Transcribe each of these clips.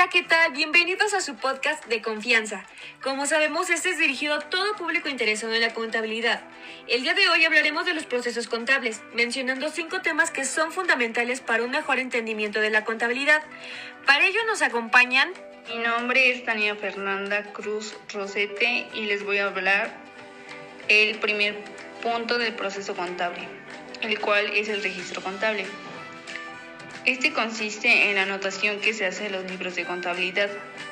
Hola, ¿qué tal? Bienvenidos a su podcast de confianza. Como sabemos, este es dirigido a todo público interesado en la contabilidad. El día de hoy hablaremos de los procesos contables, mencionando cinco temas que son fundamentales para un mejor entendimiento de la contabilidad. Para ello nos acompañan... Mi nombre es Tania Fernanda Cruz Rosete y les voy a hablar el primer punto del proceso contable, el cual es el registro contable. Este consiste en la anotación que se hace en los libros de contabilidad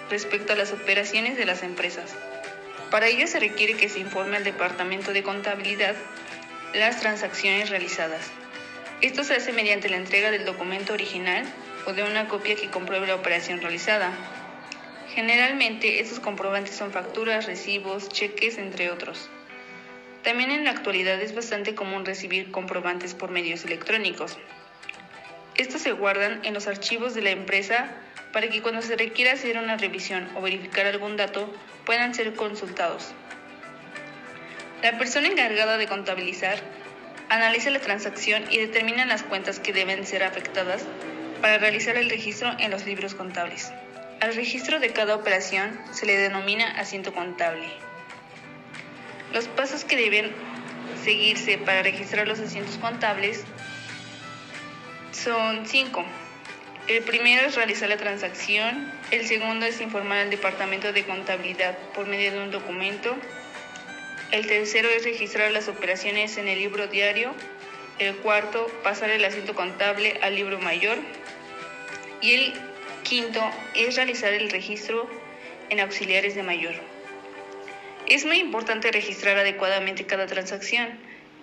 respecto a las operaciones de las empresas. Para ello se requiere que se informe al Departamento de Contabilidad las transacciones realizadas. Esto se hace mediante la entrega del documento original o de una copia que compruebe la operación realizada. Generalmente estos comprobantes son facturas, recibos, cheques, entre otros. También en la actualidad es bastante común recibir comprobantes por medios electrónicos, estos se guardan en los archivos de la empresa para que cuando se requiera hacer una revisión o verificar algún dato puedan ser consultados. La persona encargada de contabilizar analiza la transacción y determina las cuentas que deben ser afectadas para realizar el registro en los libros contables. Al registro de cada operación se le denomina asiento contable. Los pasos que deben seguirse para registrar los asientos contables son cinco. El primero es realizar la transacción, el segundo es informar al departamento de contabilidad por medio de un documento, el tercero es registrar las operaciones en el libro diario, el cuarto pasar el asiento contable al libro mayor y el quinto es realizar el registro en auxiliares de mayor. Es muy importante registrar adecuadamente cada transacción,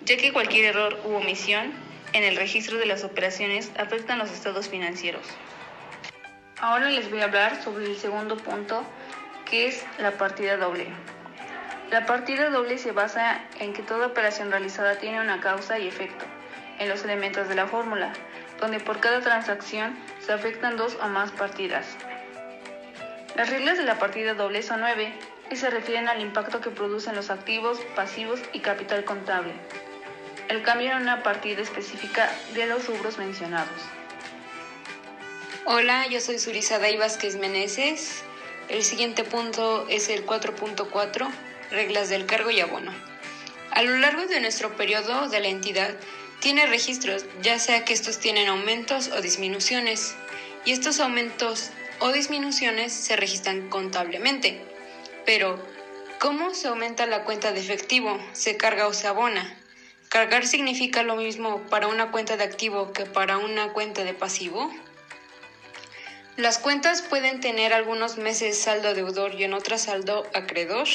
ya que cualquier error u omisión en el registro de las operaciones afectan los estados financieros. Ahora les voy a hablar sobre el segundo punto, que es la partida doble. La partida doble se basa en que toda operación realizada tiene una causa y efecto en los elementos de la fórmula, donde por cada transacción se afectan dos o más partidas. Las reglas de la partida doble son nueve y se refieren al impacto que producen los activos, pasivos y capital contable el cambio en una partida específica de los rubros mencionados. Hola, yo soy Surizada y Vázquez Meneses. El siguiente punto es el 4.4, reglas del cargo y abono. A lo largo de nuestro periodo de la entidad tiene registros, ya sea que estos tienen aumentos o disminuciones, y estos aumentos o disminuciones se registran contablemente. Pero, ¿cómo se aumenta la cuenta de efectivo? ¿Se carga o se abona? ¿Cargar significa lo mismo para una cuenta de activo que para una cuenta de pasivo? Las cuentas pueden tener algunos meses saldo deudor y en otras saldo acreedor.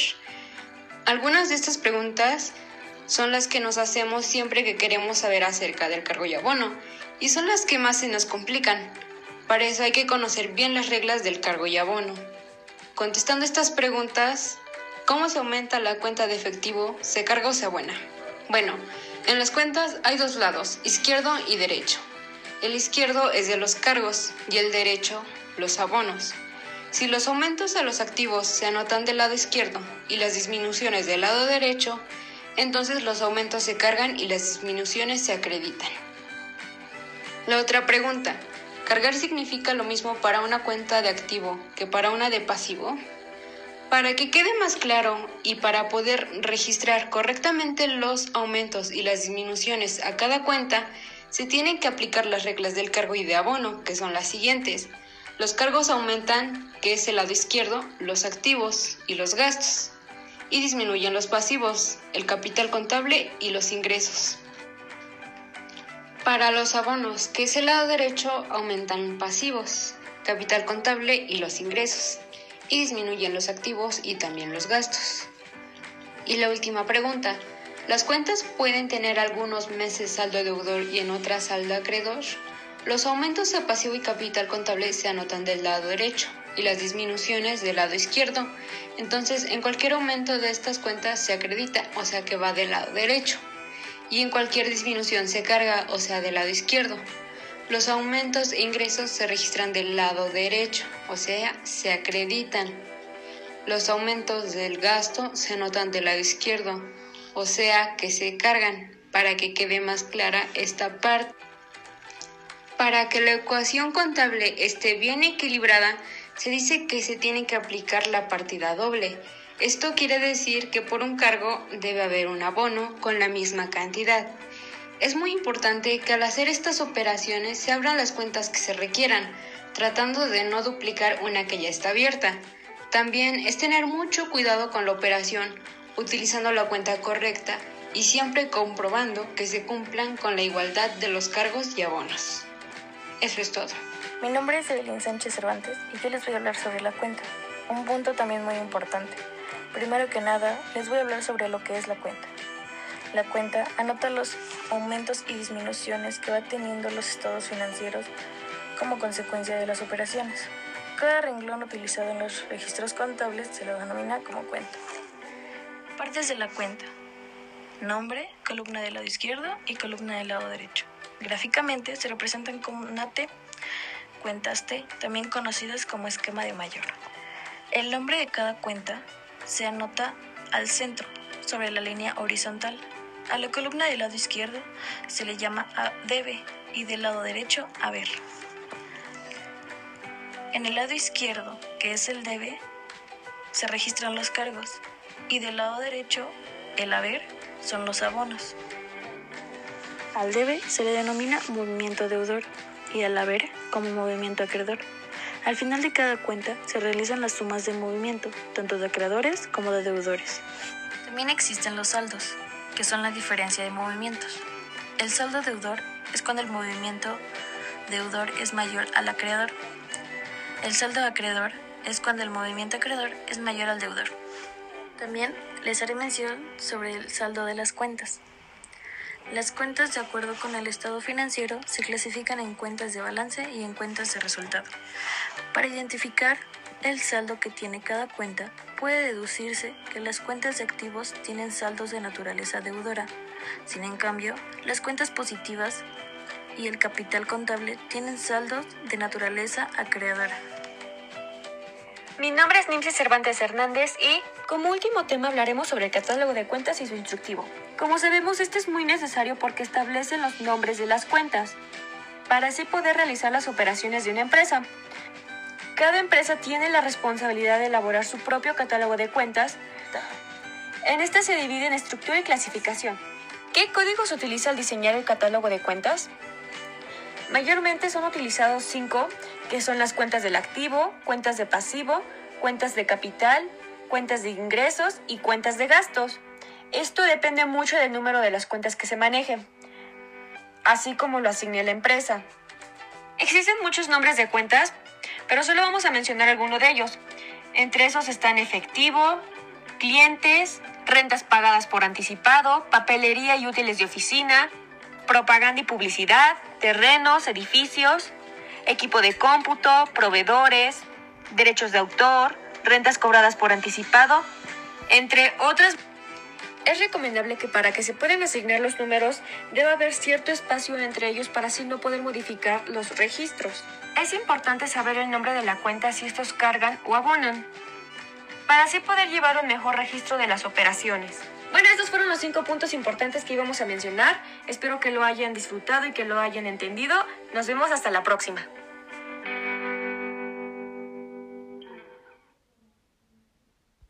Algunas de estas preguntas son las que nos hacemos siempre que queremos saber acerca del cargo y abono y son las que más se nos complican. Para eso hay que conocer bien las reglas del cargo y abono. Contestando estas preguntas, ¿cómo se aumenta la cuenta de efectivo? ¿Se carga o se abona? Bueno, en las cuentas hay dos lados, izquierdo y derecho. El izquierdo es de los cargos y el derecho los abonos. Si los aumentos a los activos se anotan del lado izquierdo y las disminuciones del lado derecho, entonces los aumentos se cargan y las disminuciones se acreditan. La otra pregunta, ¿cargar significa lo mismo para una cuenta de activo que para una de pasivo? Para que quede más claro y para poder registrar correctamente los aumentos y las disminuciones a cada cuenta, se tienen que aplicar las reglas del cargo y de abono, que son las siguientes. Los cargos aumentan, que es el lado izquierdo, los activos y los gastos, y disminuyen los pasivos, el capital contable y los ingresos. Para los abonos, que es el lado derecho, aumentan pasivos, capital contable y los ingresos y disminuyen los activos y también los gastos. Y la última pregunta, ¿las cuentas pueden tener algunos meses saldo deudor y en otras saldo acreedor? Los aumentos a pasivo y capital contable se anotan del lado derecho y las disminuciones del lado izquierdo. Entonces, en cualquier aumento de estas cuentas se acredita, o sea que va del lado derecho. Y en cualquier disminución se carga, o sea, del lado izquierdo. Los aumentos e ingresos se registran del lado derecho, o sea, se acreditan. Los aumentos del gasto se anotan del lado izquierdo, o sea, que se cargan, para que quede más clara esta parte. Para que la ecuación contable esté bien equilibrada, se dice que se tiene que aplicar la partida doble. Esto quiere decir que por un cargo debe haber un abono con la misma cantidad. Es muy importante que al hacer estas operaciones se abran las cuentas que se requieran, tratando de no duplicar una que ya está abierta. También es tener mucho cuidado con la operación, utilizando la cuenta correcta y siempre comprobando que se cumplan con la igualdad de los cargos y abonos. Eso es todo. Mi nombre es Evelyn Sánchez Cervantes y yo les voy a hablar sobre la cuenta, un punto también muy importante. Primero que nada, les voy a hablar sobre lo que es la cuenta. La cuenta anota los aumentos y disminuciones que va teniendo los estados financieros como consecuencia de las operaciones. Cada renglón utilizado en los registros contables se lo denomina como cuenta. Partes de la cuenta. Nombre, columna del lado izquierdo y columna del lado derecho. Gráficamente se representan como una T, cuentas T, también conocidas como esquema de mayor. El nombre de cada cuenta se anota al centro, sobre la línea horizontal. A la columna del lado izquierdo se le llama a debe y del lado derecho haber. En el lado izquierdo, que es el debe, se registran los cargos y del lado derecho, el haber, son los abonos. Al debe se le denomina movimiento deudor y al haber como movimiento acreedor. Al final de cada cuenta se realizan las sumas de movimiento, tanto de acreedores como de deudores. También existen los saldos, que son la diferencia de movimientos. El saldo deudor es cuando el movimiento deudor es mayor al acreedor. El saldo acreedor es cuando el movimiento acreedor es mayor al deudor. También les haré mención sobre el saldo de las cuentas. Las cuentas, de acuerdo con el estado financiero, se clasifican en cuentas de balance y en cuentas de resultado. Para identificar el saldo que tiene cada cuenta, puede deducirse que las cuentas de activos tienen saldos de naturaleza deudora. Sin en cambio, las cuentas positivas y el capital contable tienen saldos de naturaleza acreedora. Mi nombre es Nimce Cervantes Hernández y como último tema hablaremos sobre el catálogo de cuentas y su instructivo. Como sabemos, este es muy necesario porque establece los nombres de las cuentas, para así poder realizar las operaciones de una empresa. Cada empresa tiene la responsabilidad de elaborar su propio catálogo de cuentas. En este se divide en estructura y clasificación. ¿Qué códigos utiliza al diseñar el catálogo de cuentas? Mayormente son utilizados cinco, que son las cuentas del activo, cuentas de pasivo, cuentas de capital, cuentas de ingresos y cuentas de gastos. Esto depende mucho del número de las cuentas que se manejen, así como lo asigne la empresa. Existen muchos nombres de cuentas, pero solo vamos a mencionar algunos de ellos. Entre esos están efectivo, clientes, rentas pagadas por anticipado, papelería y útiles de oficina, propaganda y publicidad, terrenos, edificios, equipo de cómputo, proveedores, derechos de autor, rentas cobradas por anticipado, entre otras. Es recomendable que para que se puedan asignar los números deba haber cierto espacio entre ellos para así no poder modificar los registros. Es importante saber el nombre de la cuenta si estos cargan o abonan, para así poder llevar un mejor registro de las operaciones. Bueno, estos fueron los cinco puntos importantes que íbamos a mencionar. Espero que lo hayan disfrutado y que lo hayan entendido. Nos vemos hasta la próxima.